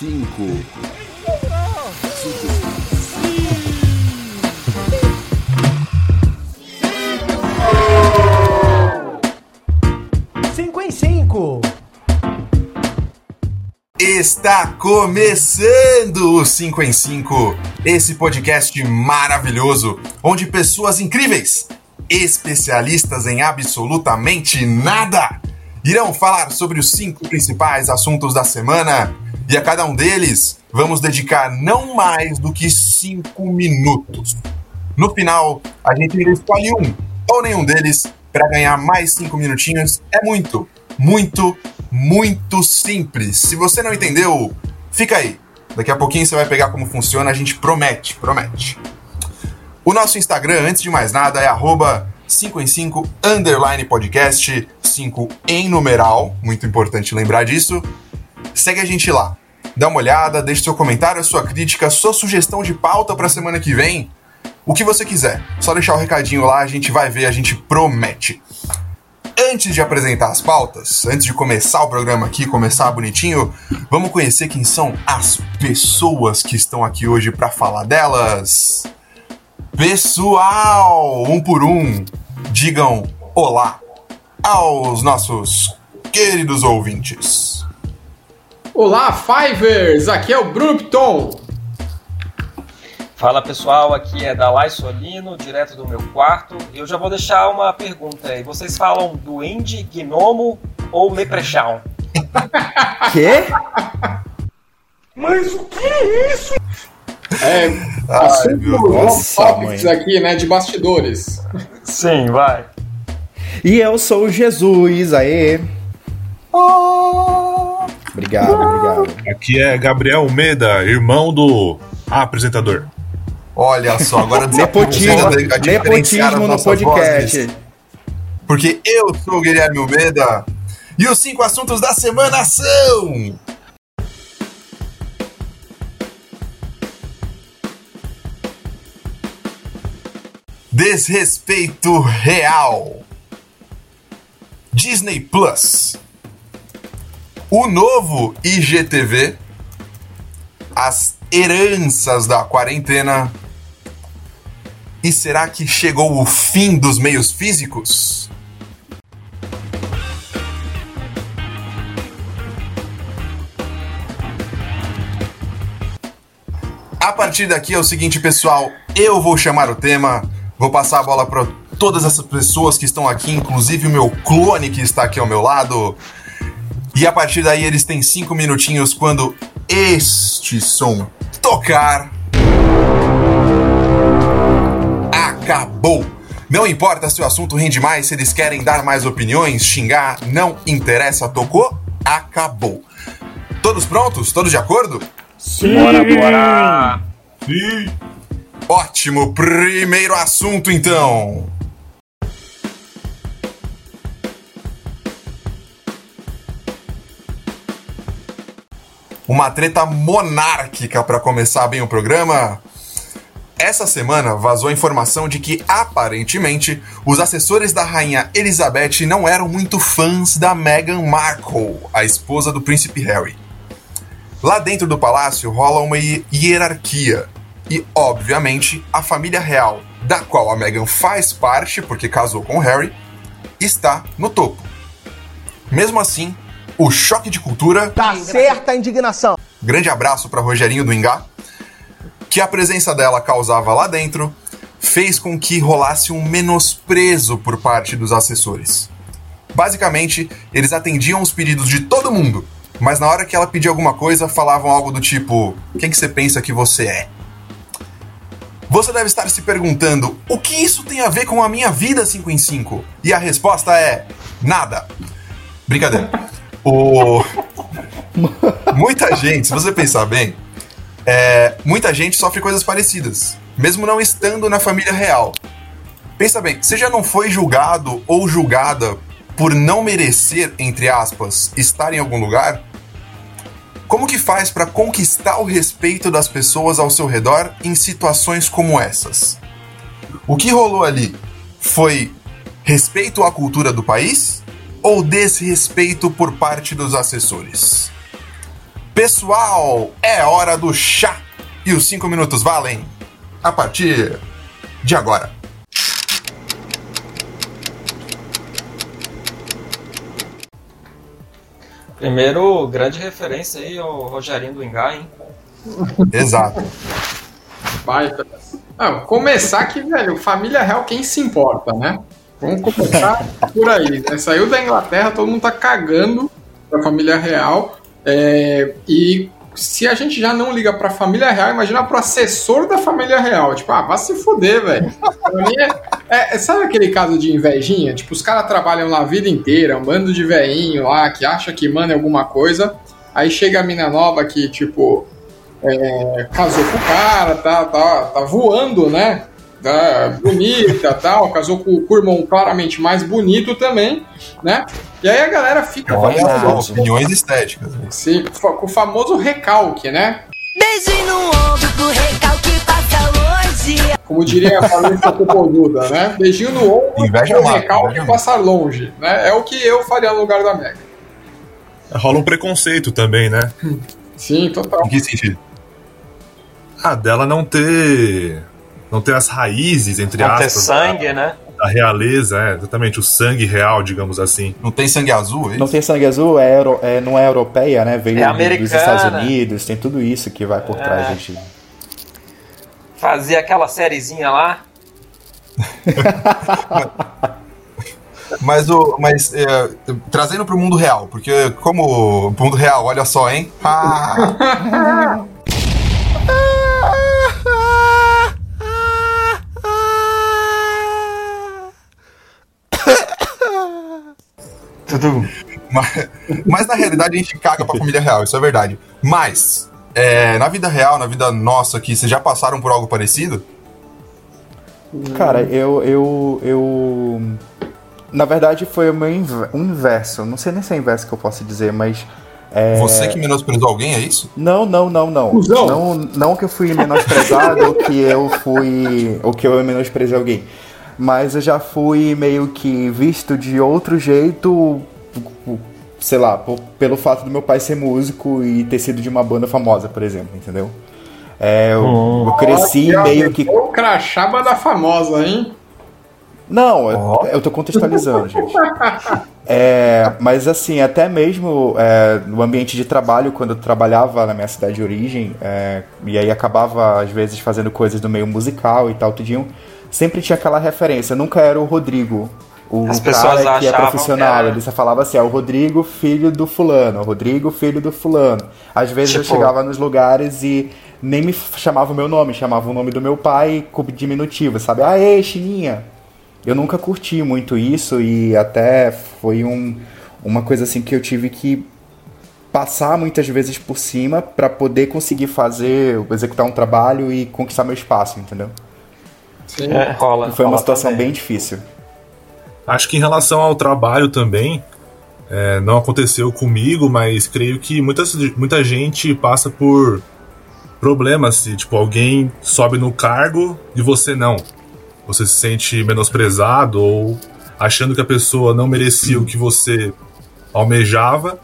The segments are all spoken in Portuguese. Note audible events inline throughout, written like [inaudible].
cinco, Cinco em cinco. Está começando o 5 em 5, esse podcast maravilhoso, onde pessoas incríveis, especialistas em absolutamente nada, irão falar sobre os cinco principais assuntos da semana e a cada um deles vamos dedicar não mais do que cinco minutos. No final, a gente escolhe um ou nenhum deles para ganhar mais cinco minutinhos. É muito, muito, muito simples. Se você não entendeu, fica aí. Daqui a pouquinho você vai pegar como funciona, a gente promete, promete. O nosso Instagram, antes de mais nada, é arroba 5 em 5 underline podcast, 5 em numeral, muito importante lembrar disso. Segue a gente lá. Dá uma olhada, deixe seu comentário, sua crítica, sua sugestão de pauta para semana que vem. O que você quiser. Só deixar o recadinho lá, a gente vai ver, a gente promete. Antes de apresentar as pautas, antes de começar o programa aqui, começar bonitinho, vamos conhecer quem são as pessoas que estão aqui hoje para falar delas. Pessoal, um por um, digam olá aos nossos queridos ouvintes. Olá, Fivers! Aqui é o Brumpton. Fala pessoal, aqui é Dalai Solino, direto do meu quarto. E eu já vou deixar uma pergunta aí. Vocês falam duende, gnomo ou leprechaun? [laughs] Quê? Mas o que é isso? É, Ai, assunto Deus. topics aqui, né, de bastidores. Sim, vai. E eu sou o Jesus, aê. Obrigado, obrigado. Aqui é Gabriel Almeida, irmão do apresentador. Olha só, agora Nepotismo, nepotismo no podcast. vozes, porque eu sou o Guilherme Almeida e os cinco assuntos da semana são. Desrespeito real. Disney Plus. O novo IGTV. As heranças da quarentena. E será que chegou o fim dos meios físicos? A partir daqui é o seguinte, pessoal. Eu vou chamar o tema, vou passar a bola para todas essas pessoas que estão aqui, inclusive o meu clone que está aqui ao meu lado. E a partir daí eles têm cinco minutinhos quando este som tocar. Acabou! Não importa se o assunto rende mais, se eles querem dar mais opiniões, xingar, não interessa, tocou, acabou. Todos prontos? Todos de acordo? Bora, bora! Sim. Ótimo! Primeiro assunto então! Uma treta monárquica para começar bem o programa. Essa semana vazou a informação de que, aparentemente, os assessores da rainha Elizabeth não eram muito fãs da Meghan Markle, a esposa do príncipe Harry. Lá dentro do palácio rola uma hi- hierarquia. E, obviamente, a família real, da qual a Meghan faz parte, porque casou com Harry, está no topo. Mesmo assim, o choque de cultura Tá certa a indignação. grande abraço para Rogerinho do Ingá, que a presença dela causava lá dentro, fez com que rolasse um menosprezo por parte dos assessores. Basicamente, eles atendiam os pedidos de todo mundo, mas na hora que ela pedia alguma coisa, falavam algo do tipo: Quem que você pensa que você é? Você deve estar se perguntando: o que isso tem a ver com a minha vida 5 em 5? E a resposta é: nada. Brincadeira. O... Muita gente, se você pensar bem, é, muita gente sofre coisas parecidas, mesmo não estando na família real. Pensa bem, você já não foi julgado ou julgada por não merecer, entre aspas, estar em algum lugar? Como que faz para conquistar o respeito das pessoas ao seu redor em situações como essas? O que rolou ali foi respeito à cultura do país ou desrespeito por parte dos assessores? Pessoal, é hora do chá e os 5 minutos valem a partir de agora. Primeiro, grande referência aí ao Rogerinho do Engai, hein? Exato. Baita. Ah, começar que, velho, família real, quem se importa, né? Vamos começar por aí. Né? Saiu da Inglaterra, todo mundo tá cagando pra família real. É, e se a gente já não liga pra família real, imagina pro assessor da família real. Tipo, ah, vai se fuder, velho. Mim é, é- Sabe aquele caso de invejinha? Tipo, os caras trabalham lá a vida inteira, um bando de veinho lá que acha que manda alguma coisa. Aí chega a mina nova que, tipo, é, casou com o cara, tá, tá, tá voando, né? Tá bonita [laughs] tal, casou com, com o irmão claramente mais bonito também, né? E aí a galera fica Olha opiniões estéticas. Sim, fa- com o famoso recalque, né? Beijinho no ombro pro recalque passa longe. Como diria a Vanessa [laughs] Popozuda, né? Beijinho no ombro, Inveja mata, recalque inveja passar longe, né? É o que eu faria no lugar da Mega. Rola um preconceito também, né? Sim, total. Em que sentido? Ah, dela não ter. Não ter as raízes, entre Não ter aspas, sangue, né? da realeza, é, exatamente, o sangue real, digamos assim. Não tem sangue azul? É Não tem sangue azul, é, euro- é- não é europeia, né? Veio É dos americana. Estados Unidos, tem tudo isso que vai por trás, É. gente. Fazia aquela sériezinha lá. [laughs] Mas, o, mas é, trazendo pro mundo real, porque como mundo real, olha só, hein? Ah, [laughs] Tudo. mas, mas na realidade a gente caga pra família real, isso é verdade. Mas, é, na vida real, na vida nossa aqui, vocês já passaram por algo parecido? Cara, eu, eu, eu. Na verdade, foi o meu inver- o inverso. Não sei nem se é inverso que eu posso dizer, mas. É... Você que menosprezou alguém, é isso? Não, não, não, não. Cusão. Não, não que eu fui menosprezado ou que eu fui. ou que eu menosprezei alguém. Mas eu já fui meio que visto de outro jeito, sei lá, por- pelo fato do meu pai ser músico e ter sido de uma banda famosa, por exemplo, entendeu? É, eu, eu cresci Olha, meio que. O crachaba da famosa, hein? Não, eu, eu tô contextualizando, [laughs] gente. É, mas assim, até mesmo é, no ambiente de trabalho, quando eu trabalhava na minha cidade de origem, é, e aí acabava às vezes fazendo coisas do meio musical e tal, tudinho, sempre tinha aquela referência, nunca era o Rodrigo. O As pessoas cara que é profissional, ele só falava assim, é o Rodrigo, filho do fulano, o Rodrigo, filho do fulano. Às vezes eu Tipo- chegava nos lugares e nem me chamava o meu nome, chamava o nome do meu pai com diminutivo, sabe? Aê, Chininha! Eu nunca curti muito isso e até foi um, uma coisa assim que eu tive que passar muitas vezes por cima para poder conseguir fazer, executar um trabalho e conquistar meu espaço, entendeu? Sim. É, rola. Foi uma rola situação também. bem difícil. Acho que em relação ao trabalho também, é, não aconteceu comigo, mas creio que muitas, muita gente passa por problemas se, tipo, alguém sobe no cargo e você não. Você se sente menosprezado ou achando que a pessoa não merecia o que você almejava,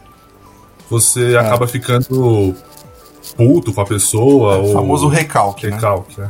você acaba ficando puto com a pessoa O ou famoso recalque, né? recalque, né?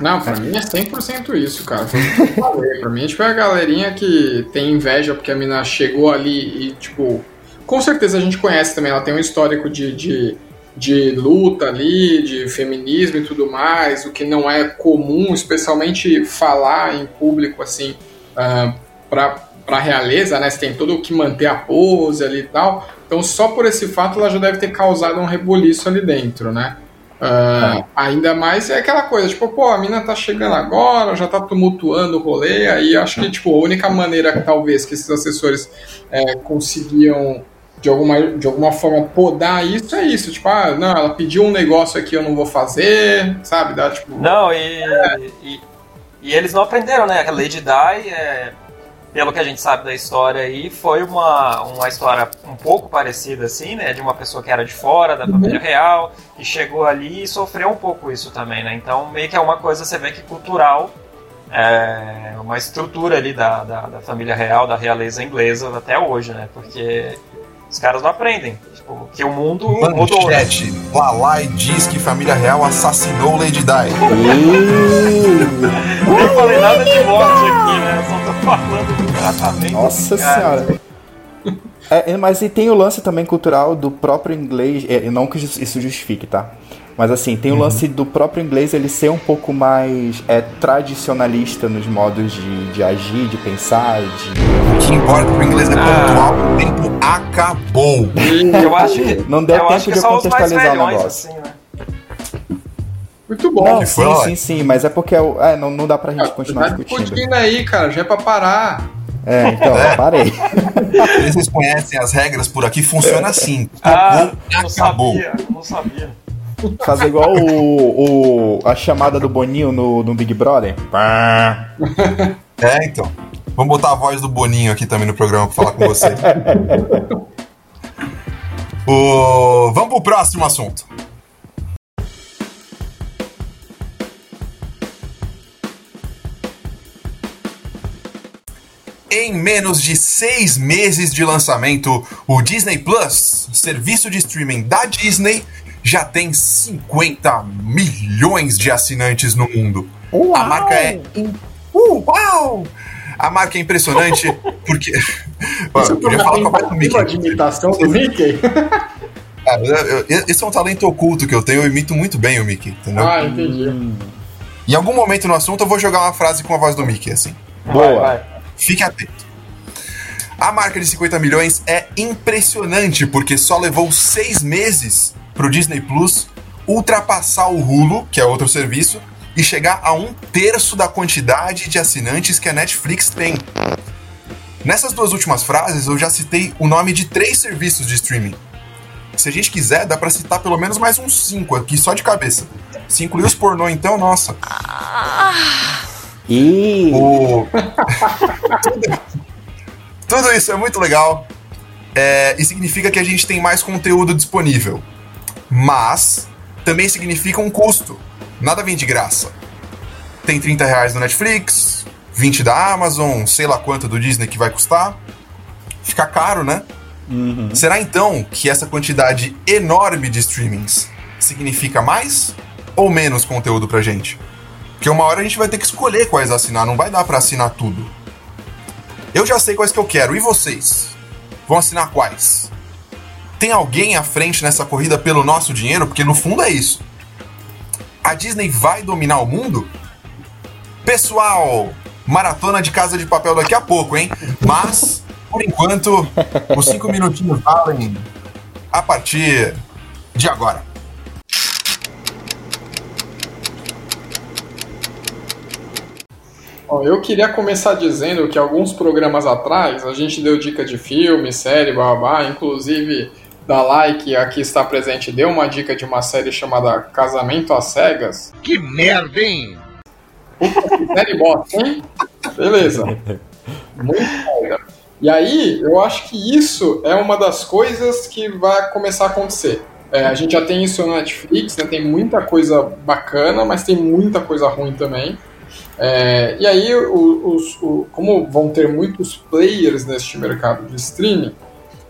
Não, pra mim é 100% isso, cara. Foi o que eu falei. Pra mim, tipo, é a galerinha que tem inveja porque a mina chegou ali e, tipo... Com certeza a gente conhece também, ela tem um histórico de, de, de luta ali, de feminismo e tudo mais, o que não é comum, especialmente falar em público, assim, ah, pra, pra realeza, né? Você tem todo o que manter a pose ali e tal. Então, só por esse fato, ela já deve ter causado um rebuliço ali dentro, né? Ah, ainda mais é aquela coisa, tipo, pô, a mina tá chegando agora, já tá tumultuando o rolê, aí acho que, tipo, a única maneira, talvez, que esses assessores é, conseguiam, de alguma, de alguma forma, podar isso é isso, tipo, ah, não, ela pediu um negócio aqui, eu não vou fazer, sabe, dá, tipo... Não, e, e, e eles não aprenderam, né? A Lady Di, é, pelo que a gente sabe da história aí, foi uma, uma história um pouco parecida, assim, né? De uma pessoa que era de fora da família real, que chegou ali e sofreu um pouco isso também, né? Então, meio que é uma coisa, você vê que cultural, é uma estrutura ali da, da, da família real, da realeza inglesa até hoje, né? Porque Os caras não aprendem. Tipo, que o mundo mudou. Né? Manchete. Lalai diz que família real assassinou Lady Di. [laughs] Nem falei nada de morte aqui, né? Só tô falando do tratamento. Nossa senhora. É, mas e tem o lance também cultural do próprio inglês, é, não que isso justifique, tá? Mas assim, tem o lance do próprio inglês ele ser um pouco mais é, tradicionalista nos modos de, de agir, de pensar, de. O que importa pro inglês é pontual, o tempo acabou. Eu acho que. Não deu eu tempo acho que de contextualizar o negócio. assim, né? Muito bom. Não, sim, foi, sim, sim, mas é porque é é, não, não dá pra gente continuar Tá discutindo. discutindo aí, cara. Já é pra parar. É, então, parei. Vocês conhecem as regras por aqui, funciona assim. Ah, Acabou, não acabou. sabia, não sabia. Fazer igual o, o- a chamada do Boninho no, no Big Brother. É, então. Vamos botar a voz do Boninho aqui também no programa pra falar com vocês. [laughs] O... Vamos pro próximo assunto. Em menos de seis meses de lançamento, o Disney Plus, serviço de streaming da Disney, já tem 50 milhões de assinantes no mundo. A marca é. Uh, uau! A marca é impressionante [laughs] porque. Ó, eu podia falar com a do Mickey. De imitação do Mickey? [laughs] Cara, eu- eu- esse é um talento oculto que eu tenho, eu imito muito bem o Mickey, entendeu? ah, entendi. Em algum momento no assunto eu vou jogar uma frase com a voz do Mickey, assim. Boa. Vai, vai. Fique atento. A marca de 50 milhões é impressionante porque só levou seis meses pro Disney Plus ultrapassar o Hulu, que é outro serviço, e chegar a um terço da quantidade de assinantes que a Netflix tem. Nessas duas últimas frases, eu já citei o nome de três serviços de streaming. Se a gente quiser, dá pra citar pelo menos mais uns cinco aqui só de cabeça. Se incluir os pornô, então, nossa. E O... [laughs] tudo, tudo isso é muito legal. é, e significa que a gente tem mais conteúdo disponível. Mas também significa um custo. Nada vem de graça. Tem 30 reais no Netflix, 20 da Amazon, sei lá quanto do Disney que vai custar. Fica caro, né? Será então que essa quantidade enorme de streamings significa mais ou menos conteúdo pra gente? Porque uma hora a gente vai ter que escolher quais assinar, não vai dar pra assinar tudo. Eu já sei quais que eu quero, e vocês? Vão assinar quais? Tem alguém à frente nessa corrida pelo nosso dinheiro? Porque no fundo é isso. A Disney vai dominar o mundo? Pessoal, maratona de Casa de Papel daqui a pouco, hein? Mas, por enquanto, os cinco minutinhos valem a partir de agora. Eu queria começar dizendo que alguns programas atrás a gente deu dica de filme, série, babá, inclusive da Like, aqui está presente, deu uma dica de uma série chamada Casamento às Cegas. Que merda, hein? Série bosta, hein? Beleza. Muito merda. E aí, eu acho que isso é uma das coisas que vai começar a acontecer. É, a gente já tem isso no Netflix, né? tem muita coisa bacana, mas tem muita coisa ruim também. É, e aí, os, o- como vão ter muitos players neste mercado de streaming,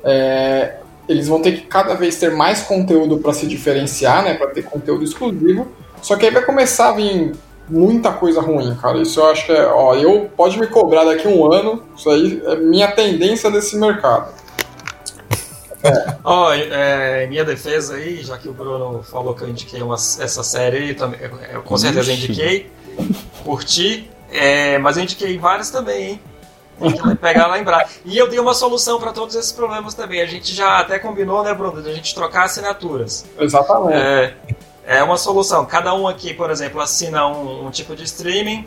é, eles vão ter que cada vez ter mais conteúdo para se diferenciar, né, para ter conteúdo exclusivo. Só que aí vai começar a vir muita coisa ruim, cara. Isso eu acho que é, ó, eu pode me cobrar daqui a um ano. Isso aí é minha tendência desse mercado. Ó, é, em minha defesa aí, já que o Bruno falou que eu indiquei uma, essa série aí, também, eu, eu com certeza Ixi. indiquei, curti, é, mas eu indiquei várias também, hein? Que pegar lá lembrar. E eu dei uma solução para todos esses problemas também. A gente já até combinou, né, Bruno, de a gente trocar assinaturas. Exatamente. É, é uma solução. Cada um aqui, por exemplo, assina um, um tipo de streaming,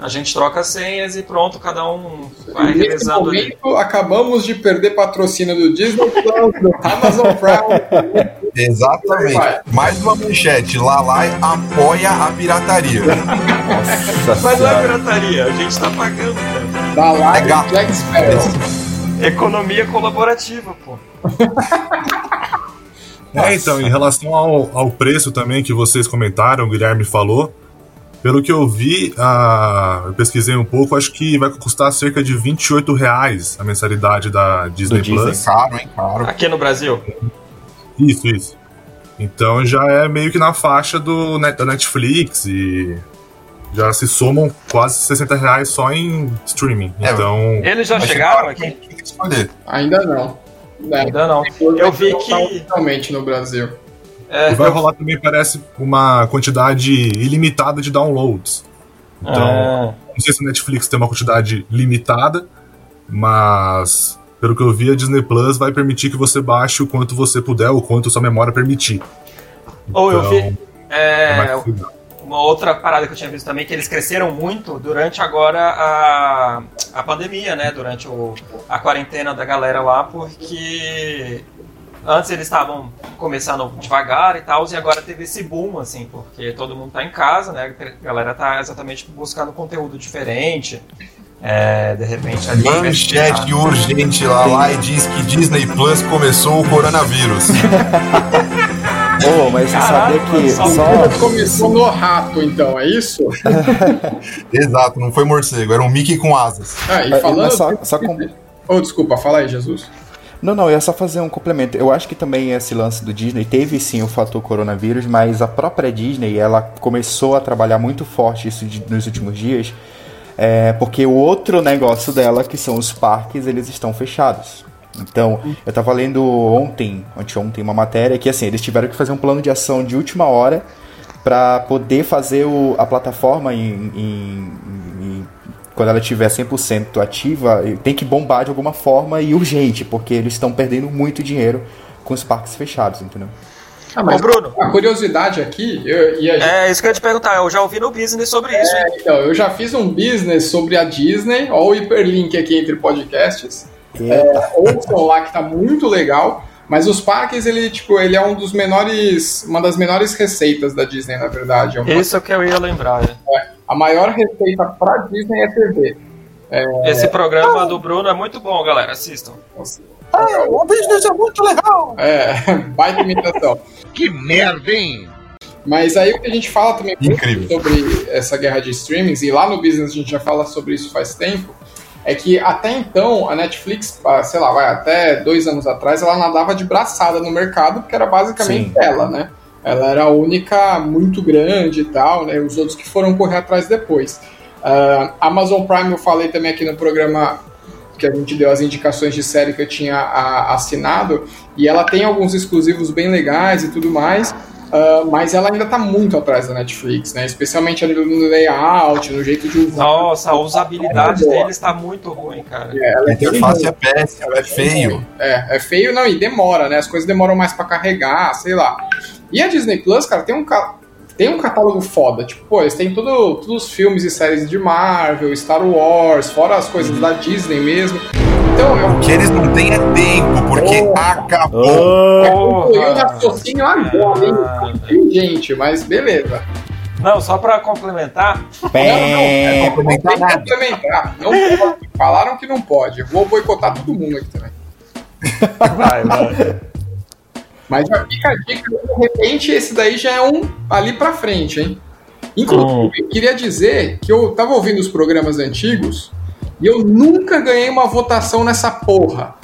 a gente troca as senhas e pronto, cada um vai Nesse revezando ali. acabamos de perder patrocínio do Disney Plus, do Amazon Prime. Exatamente. Vai. Mais uma manchete. Lalai apoia a pirataria. Nossa Mas não é pirataria, a gente tá pagando, cara. Da Live É gato. Jack Sparrow. Economia colaborativa, pô. [laughs] É, então, em relação ao, ao preço também que vocês comentaram, o Guilherme falou, Pelo que eu vi, a... eu pesquisei um pouco, acho que vai custar cerca de 28 reais a mensalidade da Disney, Disney. Plus. Caro, hein? Caro. Aqui no Brasil. Isso, isso. Então já é meio que na faixa do da Netflix e já se somam quase 60 reais só em streaming. É, Então, Eles já chegaram aqui? Ainda não. É, Ainda não. Eu vi que. Realmente no Brasil. É, e vai eu- rolar também, parece, uma quantidade ilimitada de downloads. Então, Ah. não sei se a Netflix tem uma quantidade limitada, mas pelo que eu vi, a Disney Plus vai permitir que você baixe o quanto você puder, o quanto sua memória permitir. Ou eu vi. Então, é mais É. uma outra parada que eu tinha visto também, que eles cresceram muito durante agora a, a pandemia, né? Durante o, a quarentena da galera lá, porque antes eles estavam começando devagar e tal, e agora teve esse boom, assim, porque todo mundo tá em casa, né? A galera tá exatamente buscando conteúdo diferente. É, de repente ali. Manchete urgente lá, lá e diz que Disney Plus começou o coronavírus. [laughs] Oh, mas você sabia que só. Começou no rato, então, é isso? [laughs] Exato, não foi morcego, era um Mickey com asas. Ah, e É, falando. mas só- só com- Oh, desculpa, fala aí, Jesus. Não, não, eu ia só fazer um complemento. Eu acho que também esse lance do Disney teve sim o fator coronavírus, mas a própria Disney, ela começou a trabalhar muito forte isso de- nos últimos dias, é, porque o outro negócio dela, que são os parques, eles estão fechados. Então, eu tava lendo ontem, anteontem, uma matéria que assim, eles tiveram que fazer um plano de ação de última hora para poder fazer o- a plataforma em, em- em- quando ela estiver 100% ativa, tem que bombar de alguma forma e urgente, porque eles estão perdendo muito dinheiro com os parques fechados, entendeu? Ah, Ô, Bruno. A curiosidade aqui, eu, e a gente É isso que eu ia te perguntar, eu já ouvi no business sobre isso. hein? Então, eu já fiz um business sobre a Disney, ó o hiperlink aqui entre podcasts. Eita. Ouçam lá que tá muito legal. Mas os parques, ele, tipo, ele é um dos menores. Uma das menores receitas da Disney, na verdade. É Isso que eu ia lembrar. né? a maior receita pra Disney é TV. Esse programa do Bruno é muito bom, galera. Assistam. o business é muito legal! É, [laughs] baita imitação. Que merda, hein? Mas aí o que a gente fala também Incrível. sobre essa guerra de streamings, e lá no business a gente já fala sobre isso faz tempo, é que até então a Netflix, ah, sei lá, vai até dois anos atrás, ela nadava de braçada no mercado, porque era basicamente Sim. ela, né? Ela era a única muito grande e tal, né? Os outros que foram correr atrás depois. Ah, Amazon Prime eu falei também aqui no programa que a gente deu as indicações de série que eu tinha a- assinado, e ela tem alguns exclusivos bem legais e tudo mais, ah, mas ela ainda tá muito atrás da Netflix, né? Especialmente ali no layout, no jeito de usar. Nossa, a usabilidade deles tá muito ruim, cara. A interface é péssima, é feio. É, é feio, não, e demora, né? As coisas demoram mais pra carregar, sei lá. E a Disney Plus, cara, tem um, ca- tem um catálogo foda. Tipo, pô, eles têm tudo, todos os filmes e séries de Marvel, Star Wars, fora as coisas da Disney mesmo. Então, é um O que eles não têm é tempo, porque acabou. concluir o raciocínio agora, hein? Gente, mas beleza. Não, só pra complementar, Pé. Não tem que complementar. Não pode. Falaram que não pode. Vou boicotar todo mundo aqui também. vai, vai. Mas já fica a dica, de repente esse daí já é um ali pra frente, hein? Inclusive, queria dizer que eu tava ouvindo os programas antigos e eu nunca ganhei uma votação nessa porra.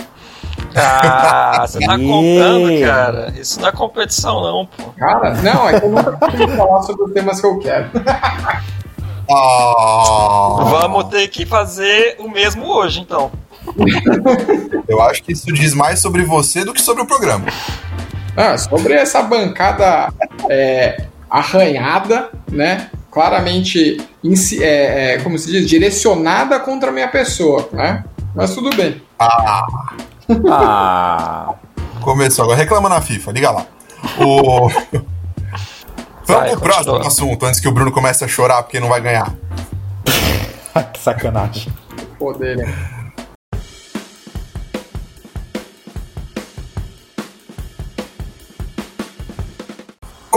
Ah, você tá contando, cara. Isso não é competição, não, pô. Cara, não, é que eu nunca consigo falar sobre os temas que eu quero. Ah, Vamos ter que fazer o mesmo hoje, então. eu acho que isso diz mais sobre você do que sobre o programa. Ah, sobre essa bancada é, arranhada, né? Claramente, é, é, como se diz, direcionada contra a minha pessoa, né? Mas tudo bem. Ah, Ah. começou. Agora reclama na FIFA, liga lá. O... Vamos Vai, pro próximo continua. assunto, antes que o Bruno comece a chorar porque não vai ganhar. [laughs] que sacanagem. Poder, né?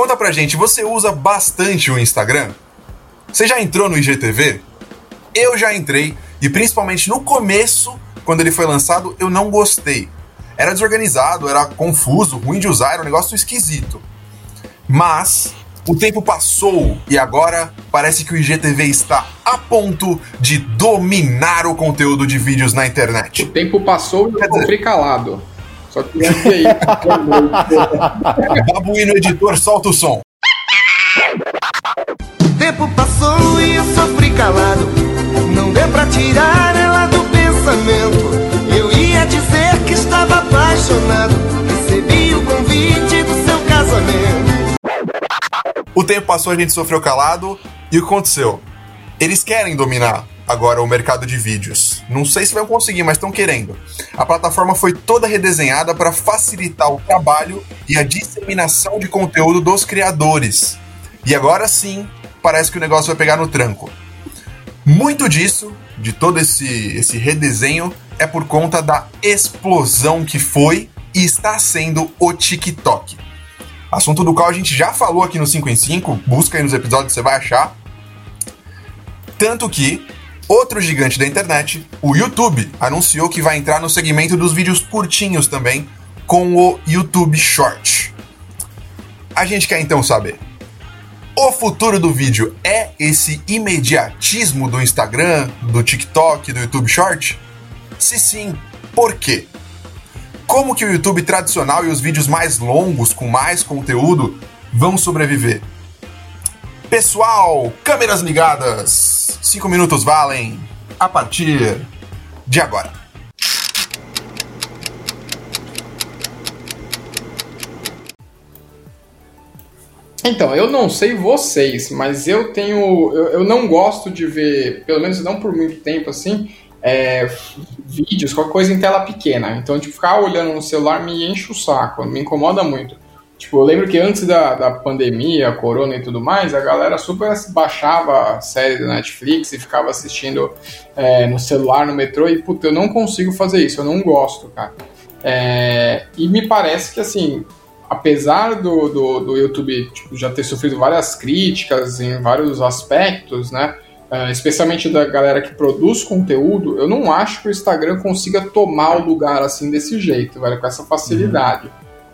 Conta pra gente, você usa bastante o Instagram? Você já entrou no IGTV? Eu já entrei, e principalmente no começo, quando ele foi lançado, eu não gostei. Era desorganizado, era confuso, ruim de usar, era um negócio esquisito. Mas, O tempo passou e agora parece que o IGTV está a ponto de dominar o conteúdo de vídeos na O internet. tempo passou e eu sofri calado. Só que antes aí. [laughs] Babuíno Editor, solta o som. O tempo passou e eu sofri calado. Não deu pra tirar ela do pensamento. Eu ia dizer que estava apaixonado. Recebi o convite do seu casamento. O tempo passou, a gente sofreu calado e o que aconteceu? Eles querem dominar agora o mercado de vídeos. Não sei se vão conseguir, mas estão querendo. A plataforma foi toda redesenhada para facilitar o trabalho e a disseminação de conteúdo dos criadores. E agora sim, parece que o negócio vai pegar no tranco. Muito disso, de todo esse, esse redesenho, é por conta da explosão que foi e está sendo o TikTok. Assunto do qual a gente já falou aqui no 5 em 5, busca aí nos episódios, você vai achar. Tanto que outro gigante da internet, o YouTube, anunciou que vai entrar no segmento dos vídeos curtinhos também, com o YouTube Short. A gente quer então saber: o futuro do vídeo é esse imediatismo do Instagram, do TikTok, do YouTube Short? Se sim, por quê? Como que o YouTube tradicional e os vídeos mais longos, com mais conteúdo, vão sobreviver? Pessoal, câmeras ligadas! 5 minutos valem a partir de agora. Então, eu não sei vocês, mas eu tenho. Eu, eu não gosto de ver, pelo menos não por muito tempo assim, é, vídeos, qualquer coisa em tela pequena. Então, tipo, ficar olhando no celular me enche o saco, me incomoda muito. Tipo, eu lembro que antes da, da pandemia, corona e tudo mais, a galera super baixava a série da Netflix e ficava assistindo é, no celular, no metrô, e puta, eu não consigo fazer isso, eu não gosto, cara. É, e me parece que assim, apesar do, do, do YouTube tipo, já ter sofrido várias críticas em vários aspectos, né? eh, especialmente da galera que produz conteúdo, eu não acho que o Instagram consiga tomar o lugar assim desse jeito, velho, com essa facilidade.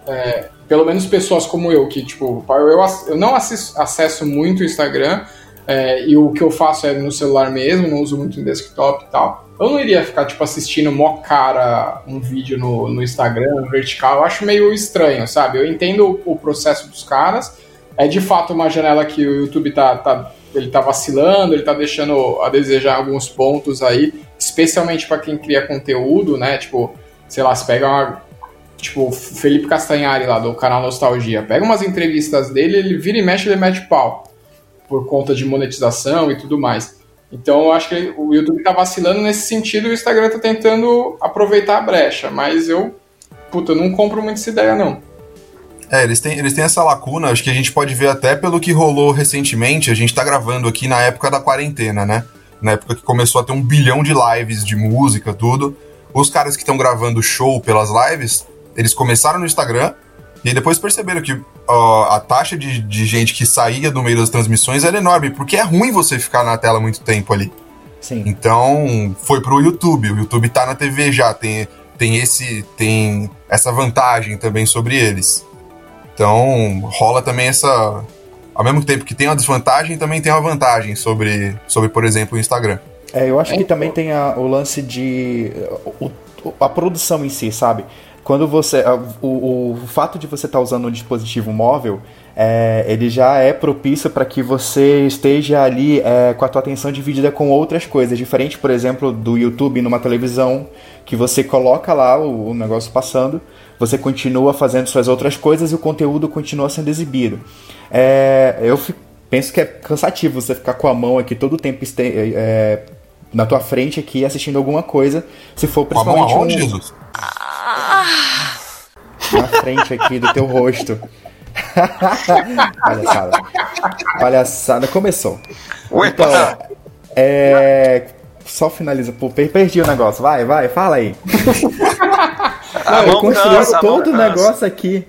É, pelo menos pessoas como eu, que, tipo, eu, eu não assisto- acesso muito o Instagram, é, e o que eu faço é no celular mesmo, não uso muito em desktop e tal. Eu não iria ficar, tipo, assistindo mó cara um vídeo no, no Instagram, vertical, eu acho meio estranho, sabe? Eu entendo o, o processo dos caras, é de fato uma janela que o YouTube tá, tá, ele tá vacilando, ele tá deixando a desejar alguns pontos aí, especialmente para quem cria conteúdo, né? Tipo, sei lá, se pega uma, Tipo, o Felipe Castanhari lá do canal Nostalgia. Pega umas entrevistas dele, ele vira e mexe, ele mete pau. Por conta de monetização e tudo mais. Então eu acho que o YouTube tá vacilando nesse sentido e o Instagram tá tentando aproveitar a brecha. Mas eu, puta, não compro muito essa ideia, não. É, eles têm, eles têm essa lacuna, acho que a gente pode ver até pelo que rolou recentemente. A gente tá gravando aqui na época da quarentena, né? Na época que começou a ter um bilhão de lives de música, tudo. Os caras que estão gravando show pelas lives, eles começaram no Instagram e depois perceberam que ó, a taxa de, de gente que saía do meio das transmissões era enorme, porque é ruim você ficar na tela muito tempo ali. Sim. Então, foi pro YouTube. O YouTube tá na TV já, tem, tem esse tem essa vantagem também sobre eles. Então, rola também essa ao mesmo tempo que tem uma desvantagem, também tem uma vantagem sobre, sobre por exemplo, o Instagram. É, eu acho que também tem a- o lance de. o- a produção em si, sabe? Quando você. a- O, o fato de você estar usando um dispositivo móvel, é, ele já é propício para que você esteja ali é, com a tua atenção dividida com outras coisas. Diferente, por exemplo, do YouTube numa televisão, que você coloca lá o, o negócio passando, você continua fazendo suas outras coisas e o conteúdo continua sendo exibido. É, eu fi- penso que é cansativo você ficar com a mão aqui todo o tempo este- é, na tua frente aqui assistindo alguma coisa, se for Com a mão principalmente aonde, um- Jesus? Na frente aqui do teu rosto. [laughs] Palhaçada. Palhaçada começou. Então, é. Só finaliza. Pô, per- perdi o negócio. Vai, vai, fala aí. [laughs] A eu construí todo o negócio aqui.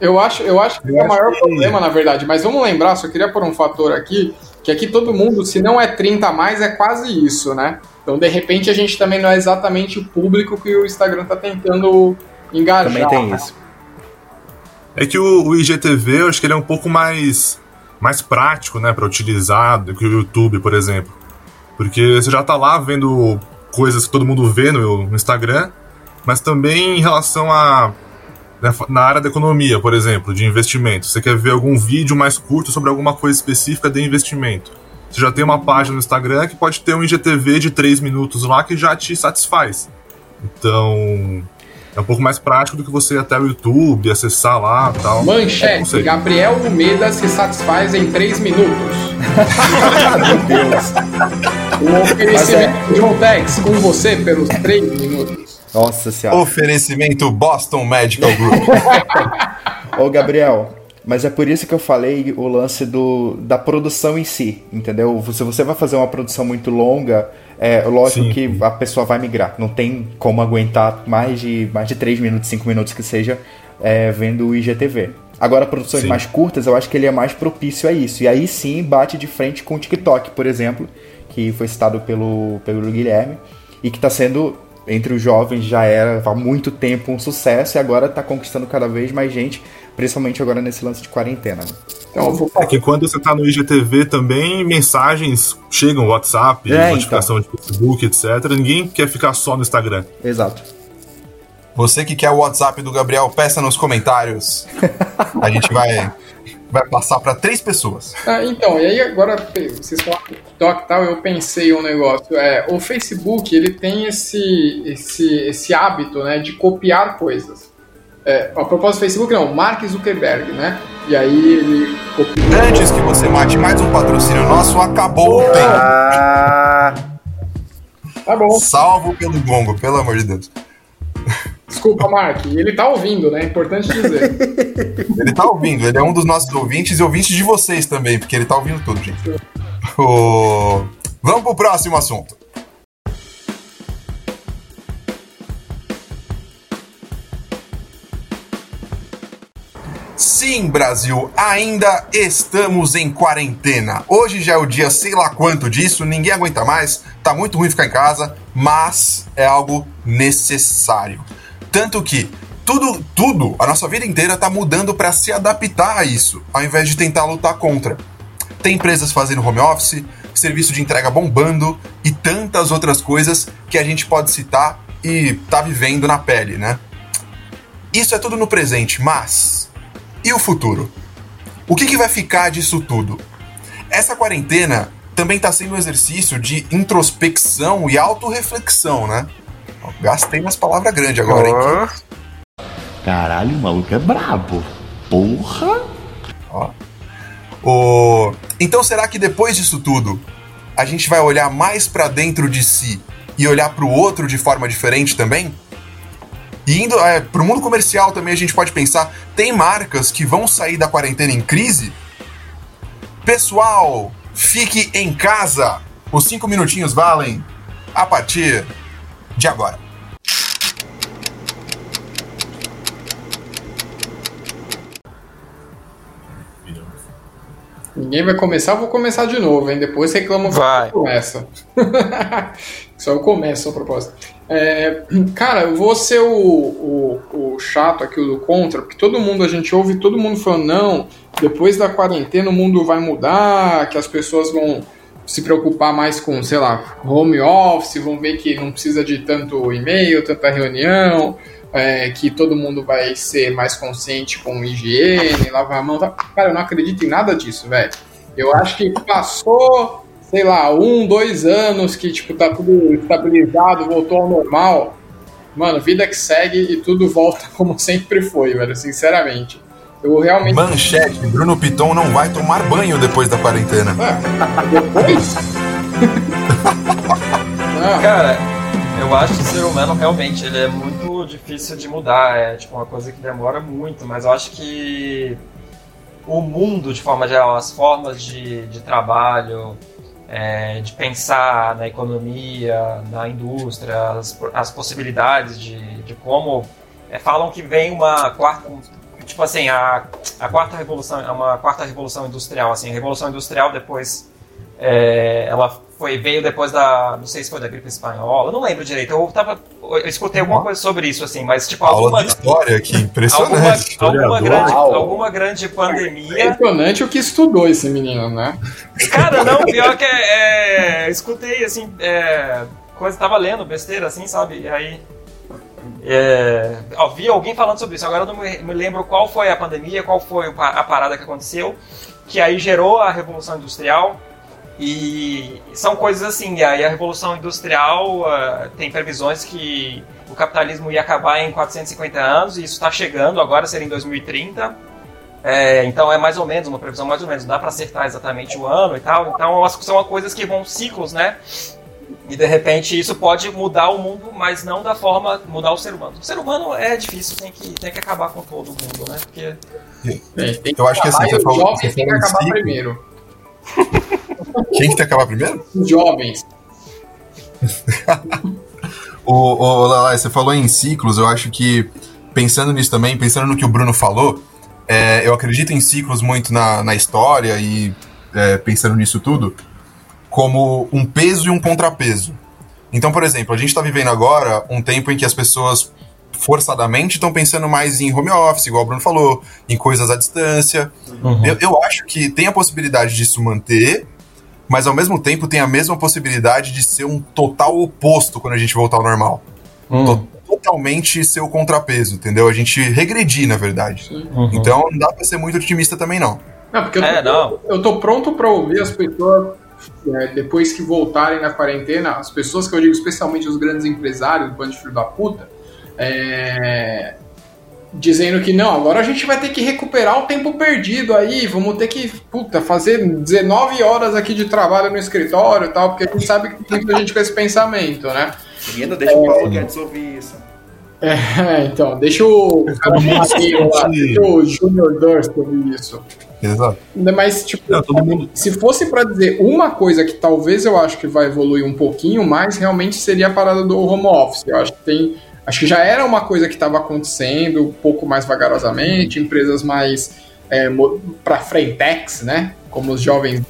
Eu acho, eu acho que é o maior problema, na verdade. Mas vamos lembrar, só queria pôr um fator aqui, que aqui todo mundo, se não é 30 a mais, é quase isso, né? Então, de repente, a gente também não é exatamente o público que o Instagram tá tentando engajar. Também tem isso. É que o, o IGTV, eu acho que ele é um pouco mais mais prático, né, para utilizar do que o YouTube, por exemplo. Porque você já tá lá vendo coisas que todo mundo vê no, no Instagram, mas também em relação a né, na área da economia, por exemplo, de investimento. Você quer ver algum vídeo mais curto sobre alguma coisa específica de investimento. Você já tem uma página no Instagram que pode ter um IGTV de 3 minutos lá que já te satisfaz. Então, é um pouco mais prático do que você ir até o YouTube, acessar lá tal. Manchete, Gabriel Almeida se satisfaz em 3 minutos. Meu Deus. [laughs] O oferecimento de Ontex com você pelos 3 minutos. Nossa senhora. Oferecimento Boston Medical Group. [laughs] Ô, Gabriel, mas é por isso que eu falei o lance do, da produção em si, entendeu? Se você vai fazer uma produção muito longa, é lógico Sim. que a pessoa vai migrar. Não tem como aguentar mais de, mais de 3 minutos, 5 minutos que seja é, vendo o IGTV. Agora, produções Sim. mais curtas, eu acho que ele é mais propício a isso. E aí sim bate de frente com o TikTok, por exemplo, que foi citado pelo, pelo Guilherme, e que está sendo, entre os jovens, já era há muito tempo um sucesso e agora está conquistando cada vez mais gente, principalmente agora nesse lance de quarentena. né? Então eu vou É que quando você tá no IGTV também, mensagens chegam, WhatsApp, É, notificação de Facebook, etc. Ninguém quer ficar só no Instagram. Exato. Você que quer o WhatsApp do Gabriel, peça nos comentários. A gente vai, vai passar para três pessoas. Ah, então, e aí agora vocês falaram TikTok e tal, eu pensei um negócio. É, o Facebook ele tem esse, esse, esse hábito né, de copiar coisas. É, a propósito do Facebook, não, Mark Zuckerberg, né? E aí ele. Antes que você mate mais um patrocínio nosso, acabou o tempo. Ah, Tá bom. Salvo pelo gongo, pelo amor de Deus. Desculpa, Mark. Ele tá ouvindo, né? É importante dizer. [laughs] Ele tá ouvindo, ele é um dos nossos ouvintes e ouvintes de vocês também, porque ele tá ouvindo tudo, gente. O- Vamos pro próximo assunto. Sim, Brasil, ainda estamos em quarentena. Hoje já é o dia sei lá quanto disso, ninguém aguenta mais, tá muito ruim ficar em casa, mas é algo necessário. Tanto que tudo, tudo, a nossa vida inteira tá mudando para se adaptar a isso, ao invés de tentar lutar contra. Tem empresas fazendo home office, serviço de entrega bombando e tantas outras coisas que a gente pode citar e tá vivendo na pele, né? Isso é tudo no presente, mas e o futuro? O que, que vai ficar disso tudo? Essa quarentena também está sendo um exercício de introspecção e autorreflexão, né? Ó, Gastei umas palavras grandes agora, hein? Caralho, o maluco é brabo. Porra! O... Então será que depois disso tudo a gente vai olhar mais pra dentro de si e olhar pro outro de forma diferente também? E indo é, pro mundo comercial também a gente pode pensar, tem marcas que vão sair da quarentena em crise? Pessoal, fique em casa. Os cinco minutinhos valem a partir de agora. Ninguém vai começar, eu vou começar de novo, hein? Depois reclamam que Vai. começa. [laughs] Só eu começo a propósito. É, cara, eu vou ser o, o, o chato aqui, o do contra, porque todo mundo, a gente ouve todo mundo falando, não, depois da quarentena o mundo vai mudar, que as pessoas vão se preocupar mais com, sei lá, home office, vão ver que não precisa de tanto e-mail, tanta reunião, é, que todo mundo vai ser mais consciente com higiene, lavar a mão. Tá? Cara, eu não acredito em nada disso, velho. Eu acho que passou, sei lá, um, dois anos que, tipo, tá tudo estabilizado, voltou ao normal. Mano, vida que segue e tudo volta [laughs] como sempre foi, velho, sinceramente. Eu realmente. Manchete: Bruno Piton não vai tomar banho depois da quarentena. [laughs] Ah, depois? Cara, eu acho que o ser humano realmente ele é muito difícil de mudar, é tipo uma coisa que demora muito, mas eu acho que o mundo, de forma geral, as formas de, de trabalho, é, de pensar na economia, na indústria, as, as possibilidades de, de como. é, falam que vem uma quarta. Tipo assim, a, a quarta revolução, é uma quarta revolução industrial, assim, a revolução industrial depois é, ela foi, veio depois da. Não sei se foi da gripe espanhola, eu não lembro direito. Eu tava. Eu escutei alguma coisa sobre isso, assim, mas tipo, Aula alguma. de história, que Alguma, impressionante. alguma, grande, Uau. alguma grande pandemia. Impressionante o que estudou esse menino, né? Cara, não, pior que é. é, escutei, assim, é, coisa, tava lendo besteira, assim, sabe? E aí. É, ó, vi alguém falando sobre isso, agora eu não me, me lembro qual foi a pandemia, qual foi a parada que aconteceu, que aí gerou a Revolução Industrial. E são coisas assim, e aí a Revolução Industrial ah, tem previsões que o capitalismo ia acabar em 450 anos, e isso está chegando agora, seria em 2030. É, então é mais ou menos, uma previsão mais ou menos, não dá para acertar exatamente o ano e tal. Então são coisas que vão ciclos, né? E de repente isso pode mudar o mundo, mas não da forma mudar o ser humano. O ser humano é difícil, tem que, tem que acabar com todo mundo, né? Porque Tem, tem Eu acho que assim, você falou- você têm que acabar primeiro. [laughs] Quem que tem que acabar primeiro? Os jovens. [laughs] O, o Lalai, você falou em ciclos, eu acho que pensando nisso também, pensando no que o Bruno falou, é, eu acredito em ciclos muito na, na história e é, pensando nisso tudo, como um peso e um contrapeso. Então, por exemplo, a gente está vivendo agora um tempo em que as pessoas forçadamente estão pensando mais em home office, igual o Bruno falou, em coisas à distância. Eu, eu acho que tem a possibilidade disso manter, mas ao mesmo tempo tem a mesma possibilidade de ser um total oposto quando a gente voltar ao normal. To- Totalmente ser o contrapeso, entendeu? A gente regredir, na verdade. Então não dá pra ser muito otimista também, não. Não, porque eu tô, É, não. eu tô pronto pra ouvir as pessoas, é, depois que voltarem na quarentena, as pessoas que eu digo, especialmente os grandes empresários, bando de filho da puta, é, dizendo que não, agora a gente vai ter que recuperar o tempo perdido aí, vamos ter que, puta, fazer 19 horas aqui de trabalho no escritório e tal, porque a gente sabe que tem muita gente com esse pensamento, né? Menino, deixa o Paulo Guedes ouvir isso. É, [laughs] então, deixa o lá, deixa o Junior Durst ouvir isso. Exato. Mas, tipo, Não, mundo. se fosse pra dizer uma coisa que talvez eu acho que vai evoluir um pouquinho mais, realmente seria a parada do home office. Eu acho que tem. Acho que já era uma coisa que estava acontecendo um pouco mais vagarosamente, empresas mais é, para frentex, né? Como os jovens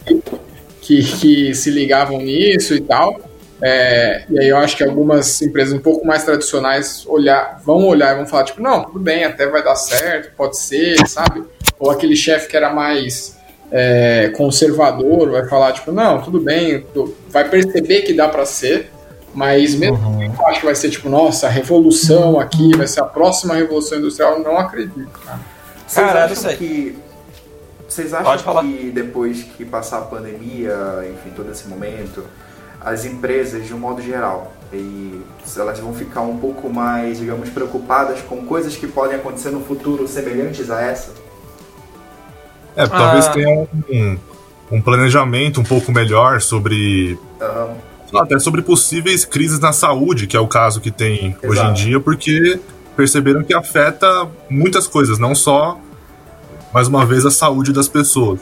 que, que se ligavam nisso e tal. É, e aí eu acho que algumas empresas um pouco mais tradicionais olhar, vão olhar e vão falar, tipo, não, tudo bem, até vai dar certo, pode ser, sabe? Ou aquele chefe que era mais é, conservador vai falar, tipo, não, tudo bem, vai perceber que dá pra ser, mas mesmo que eu acho que vai ser, tipo, nossa, a revolução aqui, vai ser a próxima revolução industrial, eu não acredito, cara. Vocês Cara, acham sei. que. Vocês acham Pode falar. que depois que passar a pandemia, enfim, todo esse momento, as empresas, de um modo geral, e elas vão ficar um pouco mais, digamos, preocupadas com coisas que podem acontecer no futuro semelhantes a essa? É, talvez Ah. tenha um, um planejamento um pouco melhor sobre. Aham. Até sobre possíveis crises na saúde, que é o caso que tem hoje em Exato. dia, porque perceberam que afeta muitas coisas, não só, mais uma vez, a saúde das pessoas.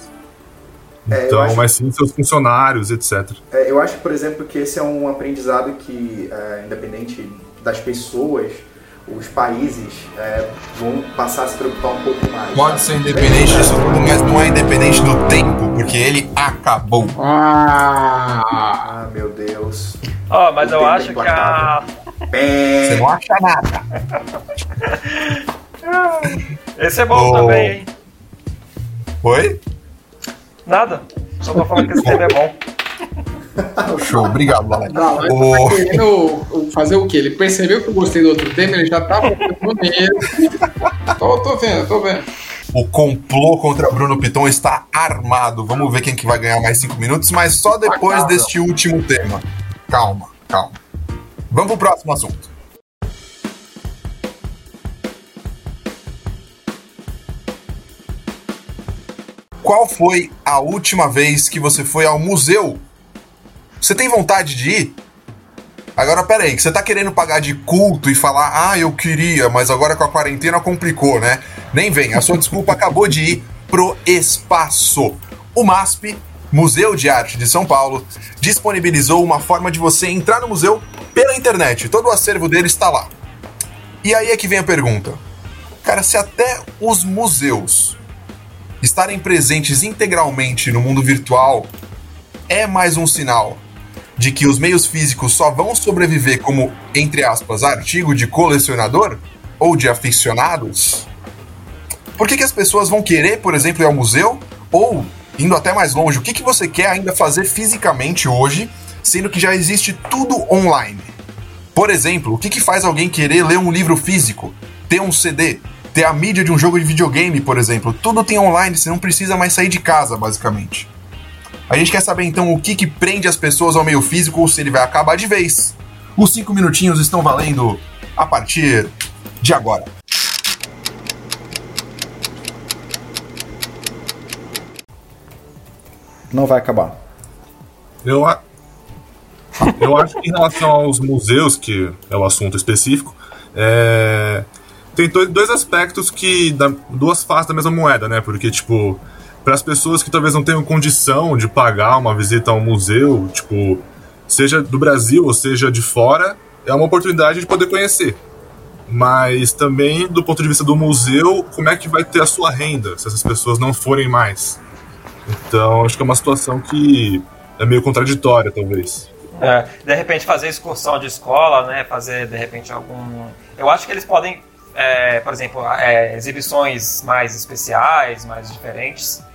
É, Então, acho- mas sim seus funcionários, etc. É, eu acho, por exemplo, que esse é um aprendizado que, é, independente das pessoas, os países é, vão passar a se preocupar um pouco mais. Pode ser independente disso tudo, mas não é independente do tempo, porque ele acabou. Ah! Ah, meu Deus. Ó, mas O eu tempo acho que a. [laughs] Você não acha nada. [laughs] Esse é bom Oh. também, hein? Oi? Nada. Só tô falando que esse [laughs] tema é bom. Show, obrigado, mas O- tá querendo fazer o quê? Ele percebeu que eu gostei do outro tema, ele já tá focando nele. Tô, tô vendo, tô vendo. O complô contra Bruno Piton está armado. Vamos ver quem que vai ganhar mais cinco minutos, mas só depois Acaba. deste último tema. Calma, calma. Vamos pro próximo assunto. Qual foi a última vez que você foi ao museu? Você tem vontade de ir? Agora, peraí, que você tá querendo pagar de culto e falar, ah, eu queria, mas agora com a quarentena complicou, né? Nem vem, a sua desculpa acabou de ir pro espaço. O MASP, Museu de Arte de São Paulo, disponibilizou uma forma de você entrar no museu pela internet. Todo o acervo dele está lá. E aí é que vem a pergunta. Cara, se até os museus estarem presentes integralmente no mundo virtual é mais um sinal de que os meios físicos só vão sobreviver como, entre aspas, artigo de colecionador ou de aficionados? Por que, que as pessoas vão querer, por exemplo, ir ao museu? Ou, indo até mais longe, o que, que você quer ainda fazer fisicamente hoje, sendo que já existe tudo online? Por exemplo, o que, que faz alguém querer ler um livro físico, ter um CD, ter a mídia de um jogo de videogame, por exemplo? Tudo tem online, você não precisa mais sair de casa, basicamente. A gente quer saber então o que, que prende as pessoas ao meio físico ou se ele vai acabar de vez. Os cinco minutinhos estão valendo a partir de agora. Não vai acabar. Eu, a- eu acho que em relação aos museus, que é o assunto específico, é, tem dois, dois aspectos que. Da, duas faces da mesma moeda, né? Porque, tipo, para as pessoas que talvez não tenham condição de pagar uma visita a um museu, tipo, seja do Brasil ou seja de fora, é uma oportunidade de poder conhecer. Mas também, do ponto de vista do museu, como é que vai ter a sua renda se essas pessoas não forem mais? Então, acho que é uma situação que é meio contraditória, talvez. É, de repente fazer excursão de escola, né? Fazer de repente algum. Eu acho que eles podem, é, por exemplo, é, exibições mais especiais, mais diferentes,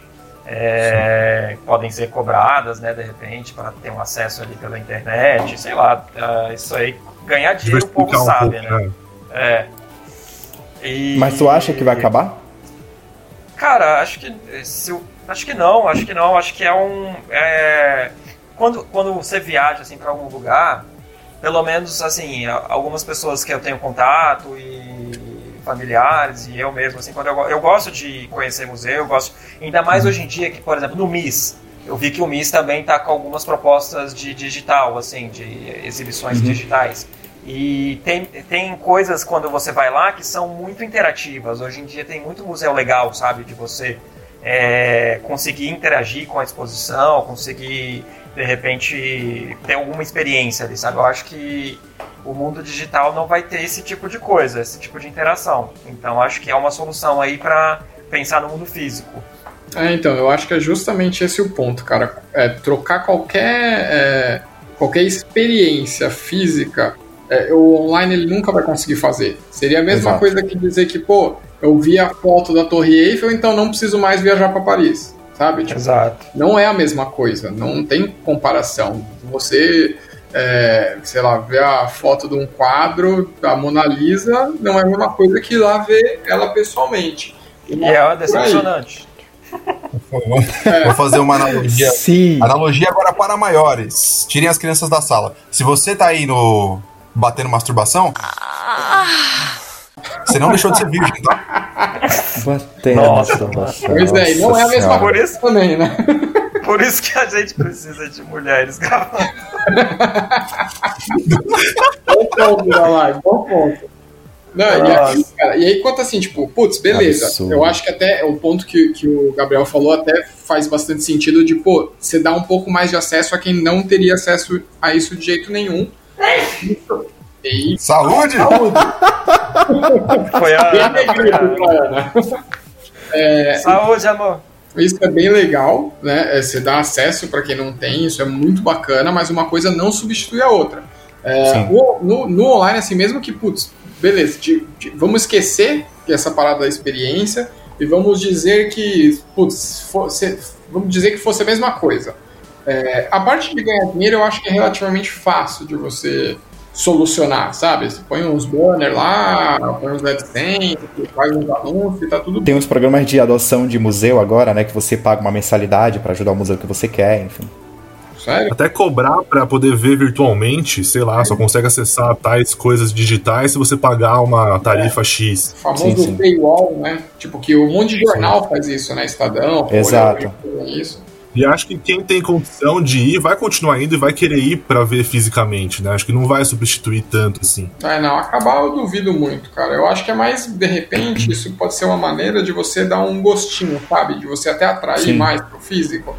é, podem ser cobradas, né? De repente para ter um acesso ali pela internet, sei lá. é, isso aí ganhar dinheiro o povo um sabe, pouco, né? É. E- Mas tu acha que vai acabar? Cara, acho que se acho que não, acho que não, acho que é um é, quando, quando você viaja assim para algum lugar, pelo menos assim, algumas pessoas que eu tenho contato e familiares e eu mesmo assim, quando eu, eu gosto de conhecer museu, eu gosto ainda mais hoje em dia que, por exemplo, no MIS, eu vi que o MIS também está com algumas propostas de digital, assim, de exibições digitais. E tem, tem coisas quando você vai lá que são muito interativas. Hoje em dia tem muito museu legal, sabe? De você é, conseguir interagir com a exposição, conseguir, de repente, ter alguma experiência ali, sabe? Eu acho que o mundo digital não vai ter esse tipo de coisa, esse tipo de interação. Então acho que é uma solução aí para pensar no mundo físico. É, então, eu acho que é justamente esse o ponto, cara. É, trocar qualquer, é, qualquer experiência física, é, o online ele nunca vai conseguir fazer. Seria a mesma Exato. coisa que dizer que, pô, eu vi a foto da Torre Eiffel, então não preciso mais viajar para Paris, sabe? Tipo, Exato. não é a mesma coisa, não tem comparação. Você, é, sei lá, ver a foto de um quadro da Mona Lisa não é a mesma coisa que ir lá ver ela pessoalmente. E é decepcionante. Vou fazer uma analogia. Sim. Analogia agora para maiores. Tirem as crianças da sala. Se você tá aí no. batendo masturbação. Você não deixou de ser virgem, tá? Batendo Nossa. Pois é, e não é a mesma Senhora. Por coisa isso- também, né? Por isso que a gente precisa de mulheres gravando. Bom ponto, Dalai, bom ponto. Não, e, aí, cara, e aí, quanto assim, tipo, putz, beleza. Absurdo. Eu acho que até o ponto que, que o Gabriel falou até faz bastante sentido de, pô, você dá um pouco mais de acesso a quem não teria acesso a isso de jeito nenhum. E Saúde! [laughs] Foi bem a. alegria pra Ana. Saúde, amor. Isso é bem legal, né? É, Você dá acesso para quem não tem, isso é muito bacana, mas uma coisa não substitui a outra. É, o- no, no online, assim, mesmo que, putz, beleza, de- de- vamos esquecer essa parada da experiência e vamos dizer que, putz, fosse- vamos dizer que fosse a mesma coisa. É, a parte de ganhar dinheiro eu acho que é relativamente fácil de você solucionar, sabe? Você põe uns banners lá, põe uns AdSense, faz uns anúncios e tá tudo Tem uns programas de adoção de museu agora, né? Que você paga uma mensalidade pra ajudar o museu que você quer, enfim. sério. Até cobrar pra poder ver virtualmente, sei lá, só consegue acessar tais coisas digitais se você pagar uma tarifa X. O famoso Sim, sim. paywall, né? Tipo, que um monte de jornal faz isso, né? Estadão, Folha, Exato. fazem isso. E acho que quem tem condição de ir vai continuar indo e vai querer ir pra ver fisicamente, né? Acho que não vai substituir tanto assim. É, não, acabar eu duvido muito, cara. Eu acho que é mais, de repente, isso pode ser uma maneira de você dar um gostinho, sabe? De você até atrair Sim. mais pro físico.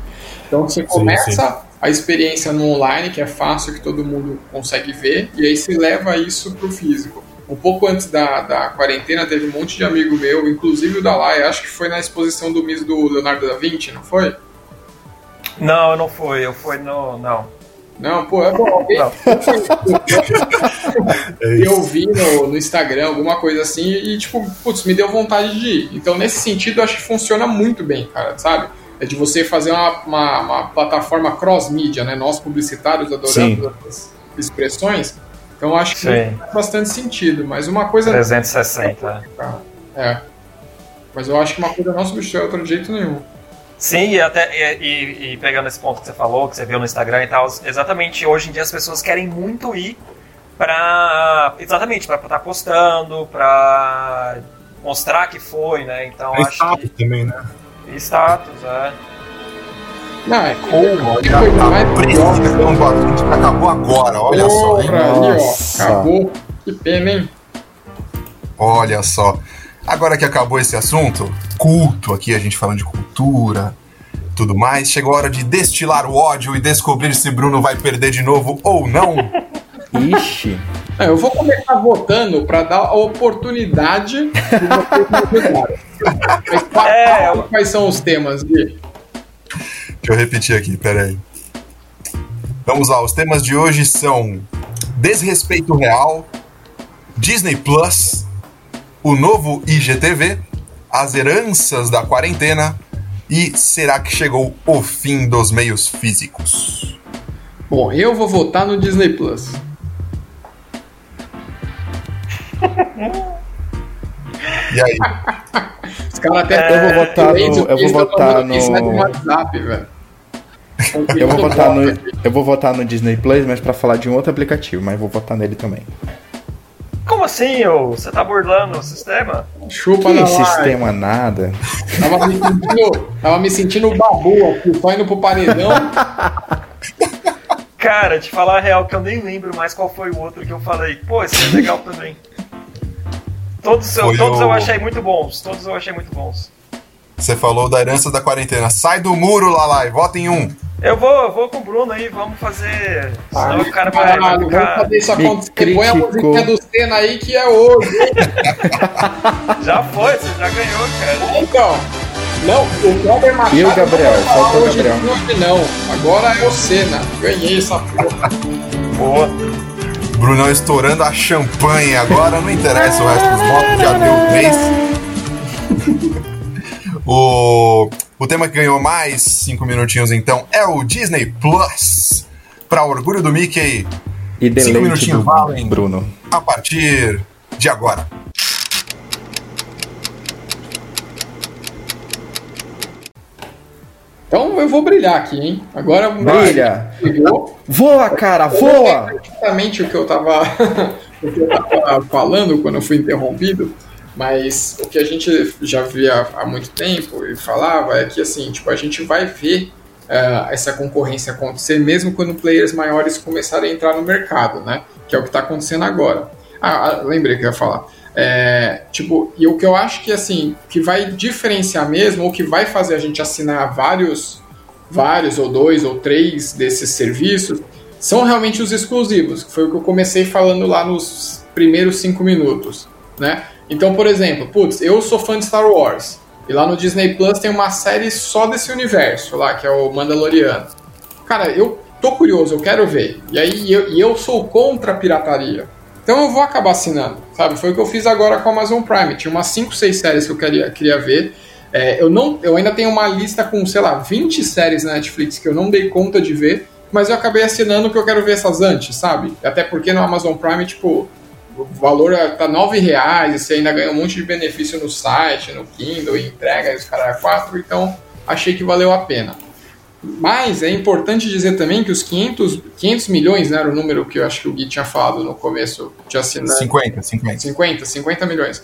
Então você começa a experiência no online, que é fácil, que todo mundo consegue ver, e aí se leva isso pro físico. Um pouco antes da, da quarentena, teve um monte de amigo meu, inclusive o Dalai, acho que foi na exposição do MIS do Leonardo da Vinci, não foi? Não, eu não fui. Eu fui no. Não. Não, pô, é bom. [laughs] É eu vi no, no Instagram alguma coisa assim e, tipo, putz, me deu vontade de ir. Então, nesse sentido, eu acho que funciona muito bem, cara, sabe? É de você fazer uma, uma, uma plataforma cross-mídia, né? Nós publicitários adoramos essas expressões. Então, eu acho que Sim. faz bastante sentido. Mas uma coisa. 360. É. Mas eu acho que uma coisa não substitui a outra de jeito nenhum. Sim, e até e, e- e pegando esse ponto que você falou, que você viu no Instagram e tal, exatamente hoje em dia as pessoas querem muito ir pra. Exatamente, pra estar postando, pra mostrar que foi, né? Então É acho status também, né? que. Status, é. Não, é Olha, que coisa a mais precisão do assunto que acabou agora, olha só, hein? Porra, ali, ó. Nossa. Acabou. Que pena, hein? Olha só. Agora que acabou esse assunto, culto aqui, a gente falando de cultura, tudo mais, chegou a hora de destilar o ódio e descobrir se Bruno vai perder de novo ou não. [laughs] Ixi. É, eu vou começar votando para dar a oportunidade [laughs] qual- É, quais são os temas, Gui? Deixa eu repetir aqui, peraí. Vamos lá, os temas de hoje são Desrespeito Real, Disney Plus, o novo IGTV, as heranças da quarentena e será que chegou o fim dos meios físicos? Bom, eu vou votar no Disney Plus. E aí? Os caras até. Eu vou votar no- eu vou votar no- WhatsApp, velho. Eu vou votar no, eu vou votar no Disney Plus, mas pra falar de um outro aplicativo, mas vou votar nele também. Como assim, ô? Você tá burlando o sistema? Chupa Que sistema nada. Tava me sentindo, tava me sentindo o babu aqui, só indo pro paredão. [laughs] Cara, te falar a real que eu nem lembro mais qual foi o outro que eu falei. Pô, esse é legal também. Todos, eu, todos eu achei muito bons. Todos eu achei muito bons. Você falou da herança da quarentena. Sai do muro, Lalai, vota em um. Eu vou, eu vou com o Bruno aí, vamos fazer. Senão o cara vai, Caralho, vamos ficar. fazer isso acontecer. Põe a musiquinha do Senna aí que é hoje. [laughs] Já foi, você já ganhou, cara. Então, não, o Kleber Machado. E o Gabriel? Falta o Gabriel. hoje não. Agora é o Senna. Ganhei essa porra. Boa. Brunão estourando a champanhe agora, não interessa o resto dos votos, já deu três. O, o tema que ganhou mais cinco minutinhos então é o Disney Plus. Para orgulho do Mickey, E Cinco minutinhos do valem. Bruno. a partir de agora. Então eu vou brilhar aqui, hein? Agora Brilha! Voa, cara, voa! Exatamente o que eu tava, [laughs] o que eu tava falando quando eu fui interrompido, mas o que a gente já via há muito tempo e falava é que assim, tipo, a gente vai ver eh, essa concorrência acontecer mesmo quando players maiores começarem a entrar no mercado, né? Que é o que está acontecendo agora. Ah, ah, lembrei que eu ia falar. É, tipo, e o que eu acho que assim, que vai diferenciar mesmo, ou que vai fazer a gente assinar vários, vários ou dois ou três desses serviços, são realmente os exclusivos, que foi o que eu comecei falando lá nos primeiros cinco minutos, né? Então, por exemplo, putz, eu sou fã de Star Wars, e lá no Disney Plus tem uma série só desse universo lá, que é o Mandaloriano. Cara, eu tô curioso, eu quero ver. E aí eu, e eu sou contra a pirataria. Então eu vou acabar assinando, sabe? Foi o que eu fiz agora com a Amazon Prime. Tinha umas 5, 6 séries que eu queria, queria ver. É, eu, não, eu ainda tenho uma lista com, sei lá, 20 séries na Netflix que eu não dei conta de ver, mas eu acabei assinando porque eu quero ver essas antes, sabe? Até porque no Amazon Prime, tipo, o valor tá 9 reais e você ainda ganha um monte de benefício no site, no Kindle, e entrega, os caras 4, então achei que valeu a pena. Mas é importante dizer também que os 500, 500 milhões, né, era o número que eu acho que o Gui tinha falado no começo de assinantes. 50, 50. 50, 50 milhões.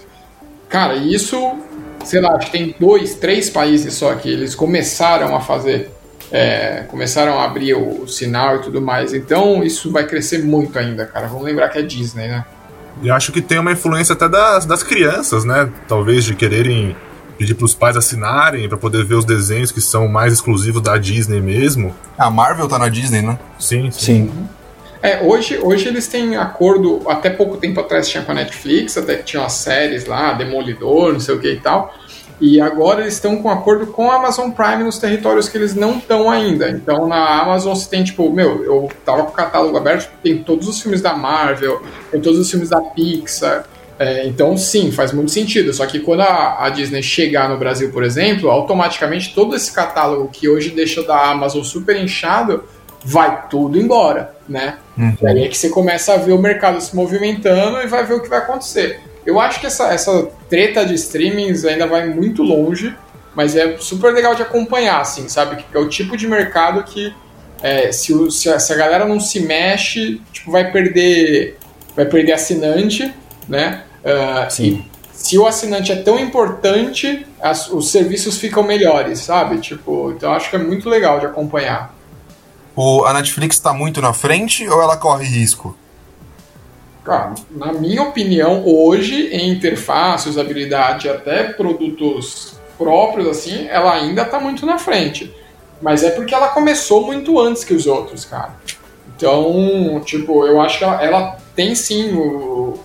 Cara, isso, sei lá, acho que tem dois, três países só que eles começaram a fazer, é, começaram a abrir o, o sinal e tudo mais. Então isso vai crescer muito ainda, cara. Vamos lembrar que é Disney, né? E acho que tem uma influência até das, das crianças, né? Talvez de quererem pedir pros pais assinarem pra poder ver os desenhos que são mais exclusivos da Disney mesmo. A Marvel tá na Disney, né? Sim, sim. Sim. É, hoje, hoje eles têm acordo, até pouco tempo atrás tinha com a Netflix, até que tinha as séries lá, Demolidor, não sei o que e tal. E agora eles estão com acordo com a Amazon Prime nos territórios que eles não estão ainda. Então na Amazon você tem, tipo, meu, eu tava com o catálogo aberto, tem todos os filmes da Marvel, tem todos os filmes da Pixar. É, então, sim, faz muito sentido. Só que quando a, a, Disney chegar no Brasil, por exemplo, automaticamente todo esse catálogo que hoje deixa da Amazon super inchado vai tudo embora, né? Uhum. E aí é que você começa a ver o mercado se movimentando e vai ver o que vai acontecer. Eu acho que essa, essa treta de streamings ainda vai muito longe, mas é super legal de acompanhar, assim, sabe? Que é o tipo de mercado que é, se, o, se, a, se, a, galera não se mexe, tipo, vai perder, vai perder assinante, né? Uh, Sim. se o assinante é tão importante, as, os serviços ficam melhores, sabe? Tipo, então acho que é muito legal de acompanhar. O, a Netflix está muito na frente ou ela corre risco? Cara, na minha opinião, hoje, em interface, usabilidade até produtos próprios, assim, ela ainda está muito na frente. Mas é porque ela começou muito antes que os outros, cara. Então, tipo, eu acho que ela, ela tem sim o,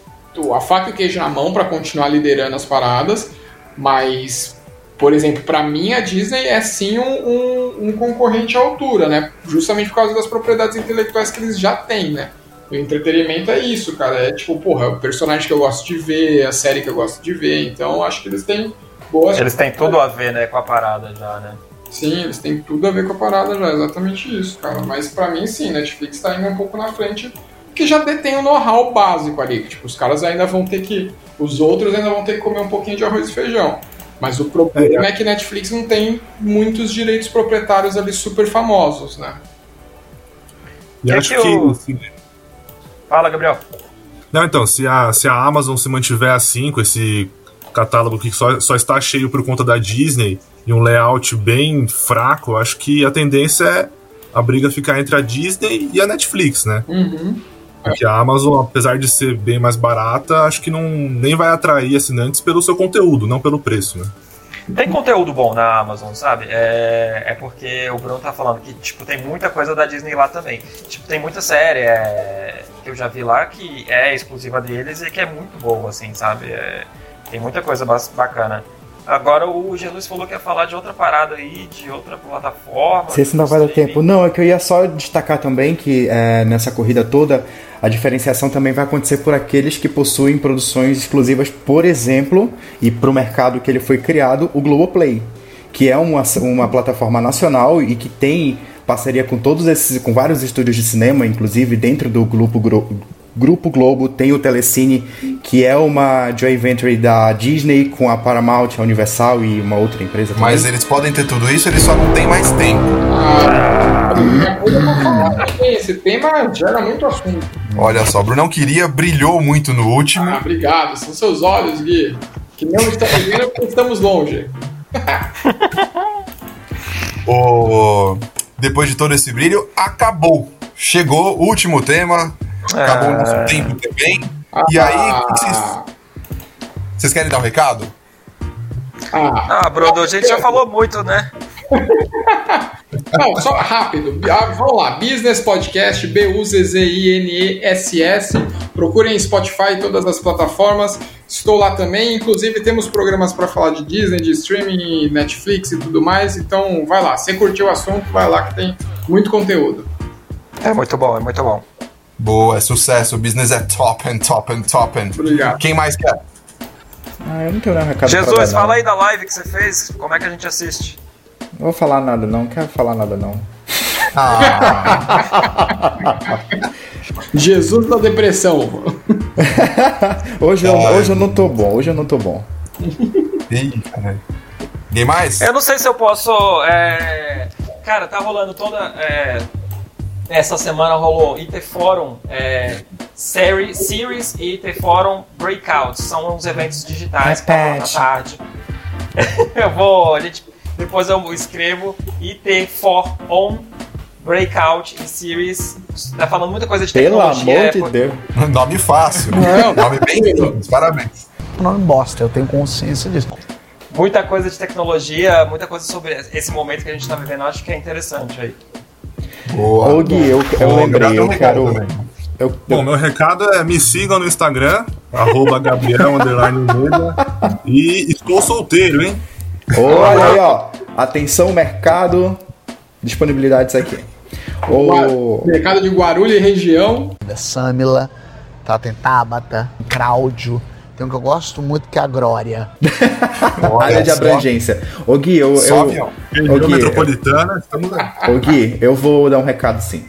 a faca e o queijo na mão para continuar liderando as paradas, mas, por exemplo, para mim a Disney é sim um, um, um, concorrente à altura, né? Justamente por causa das propriedades intelectuais que eles já têm, né? O entretenimento é isso, cara. É tipo, porra, o personagem que eu gosto de ver, a série que eu gosto de ver. Então, acho que eles têm boas. Eles têm tudo a ver, né, com a parada já, né? Sim, eles têm tudo a ver com a parada já, exatamente isso, cara. Mas para mim, sim, Netflix tá indo um pouco na frente que já detém o know-how básico ali. Tipo, os caras ainda vão ter que. Os outros ainda vão ter que comer um pouquinho de arroz e feijão. Mas o problema é, é que Netflix não tem muitos direitos proprietários ali super famosos, né? E é acho que. que... Fala, Gabriel. Não, então, se a, se a Amazon se mantiver assim, com esse catálogo que só, só está cheio por conta da Disney e um layout bem fraco, acho que a tendência é a briga ficar entre a Disney e a Netflix, né? Uhum. Porque a Amazon, apesar de ser bem mais barata, acho que não nem vai atrair assinantes pelo seu conteúdo, não pelo preço, né? Tem conteúdo bom na Amazon, sabe? É, é porque o Bruno tá falando que, tipo, tem muita coisa da Disney lá também. Tipo, tem muita série é, que eu já vi lá que é exclusiva deles e que é muito boa, assim, sabe? É, tem muita coisa bacana. Agora o Jesus falou que ia falar de outra parada aí, de outra plataforma. Se esse não vai dar tempo. Não, é que eu ia só destacar também que é, nessa corrida toda a diferenciação também vai acontecer por aqueles que possuem produções exclusivas, por exemplo, e para o mercado que ele foi criado, o Globoplay, que é uma, uma plataforma nacional e que tem parceria com todos esses, com vários estúdios de cinema, inclusive dentro do grupo Grupo Globo, tem o Telecine, que é uma joint venture da Disney com a Paramount, a Universal e uma outra empresa também. Mas eles podem ter tudo isso, eles só não têm mais tempo. Ah, esse tema gera muito assunto. Olha só, o Brunão queria, brilhou muito no último. Ah, obrigado. São seus olhos, Gui. Que não estamos vendo porque estamos longe. [laughs] o... Depois de todo esse brilho, acabou. Chegou o último tema. Acabou o nosso tempo também. E aí, vocês, vocês querem dar um recado? Ah, ah Brodo, a gente já falou muito, né? [laughs] Não, só rápido. Ah, vamos lá. Business Podcast, B-U-Z-Z-I-N-E-S-S. Procurem Spotify e todas as plataformas. Estou lá também. Inclusive, temos programas para falar de Disney, de streaming, Netflix e tudo mais. Então, vai lá. Se curtiu o assunto, vai lá que tem muito conteúdo. É muito bom, é muito bom. Boa, é sucesso. O business é top and top and top and. Obrigado. Quem mais quer? Ah, eu não tenho nada recado Jesus, fala aí da live que você fez. Como é que a gente assiste? Não vou falar nada não, não quero falar nada não. Ah. [laughs] Jesus da depressão. [laughs] hoje, eu, hoje eu não tô bom, hoje eu não tô bom. Ih, caralho. Ninguém mais? Eu não sei se eu posso. É... Cara, tá rolando toda. É... Essa semana rolou IT Forum é... Series, Series e IT Forum Breakouts. São uns eventos digitais que na tarde. [laughs] eu vou. A gente depois eu escrevo IT for On Breakout e Series. Tá falando muita coisa de tecnologia. Pelo amor de Deus. [laughs] Nome fácil. Não, nome bem simples. Parabéns. Nome bosta, eu tenho consciência disso. Muita coisa de tecnologia, muita coisa sobre esse momento que a gente tá vivendo. Acho que é interessante aí. Boa. Ô, Gui, eu, eu lembrei, eu quero. Eu, eu... Bom, meu recado é me sigam no Instagram, [laughs] arroba Gabriel e estou solteiro, hein? Olha aí, ó. Atenção, mercado. Disponibilidades aqui. O... Mercado de Guarulhos e região. Samila, Tabata, Cláudio. Tem um que eu gosto muito que é a Glória. [laughs] área de abrangência. Ô Gui, eu. Só eu avião. Ô, Gui, metropolitana, estamos lá. Ô Gui, eu vou dar um recado sim.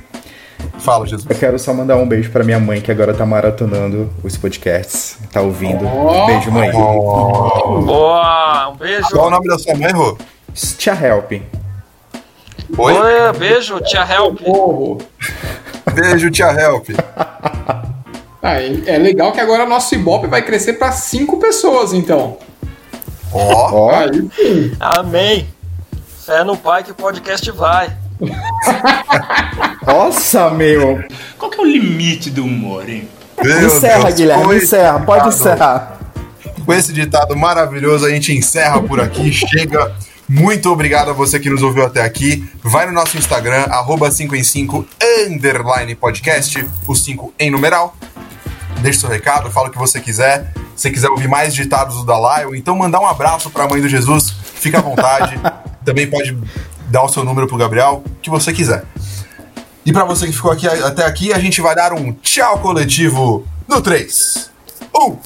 Fala, Jesus. Eu quero só mandar um beijo pra minha mãe que agora tá maratonando os podcasts. Tá ouvindo. Beijo, mãe. Boa, um beijo. Qual o nome da sua mãe, Rô? Tia Help. Oi? Oi, beijo, tia Help. Beijo, tia Help. [laughs] Ah, é é legal que agora nosso Ibope vai crescer pra cinco pessoas, então. Ó, Ó, Aí sim. Amém. Fé no pai que o podcast vai. [laughs] nossa, meu. Qual que é o limite do humor, hein? meu encerra, Deus, Guilherme, encerra. Pode ditado- encerrar. Com esse ditado maravilhoso, a gente encerra por aqui. [laughs] Chega. Muito obrigado a você que nos ouviu até aqui. Vai no nosso Instagram, arroba 5 em 5 underline podcast, o 5 em numeral. Deixe seu recado, fala o que você quiser. Se quiser ouvir mais ditados do Dalai, ou então mandar um abraço para a mãe do Jesus, fica à vontade. [laughs] Também pode dar o seu número pro Gabriel, o que você quiser. E para você que ficou aqui até aqui, a gente vai dar um tchau coletivo no 3. 1,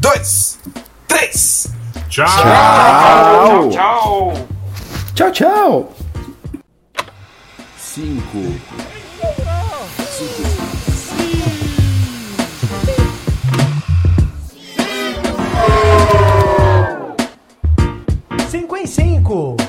2, 3. Tchau! Tchau, tchau. Tchau, tchau. Em cinco.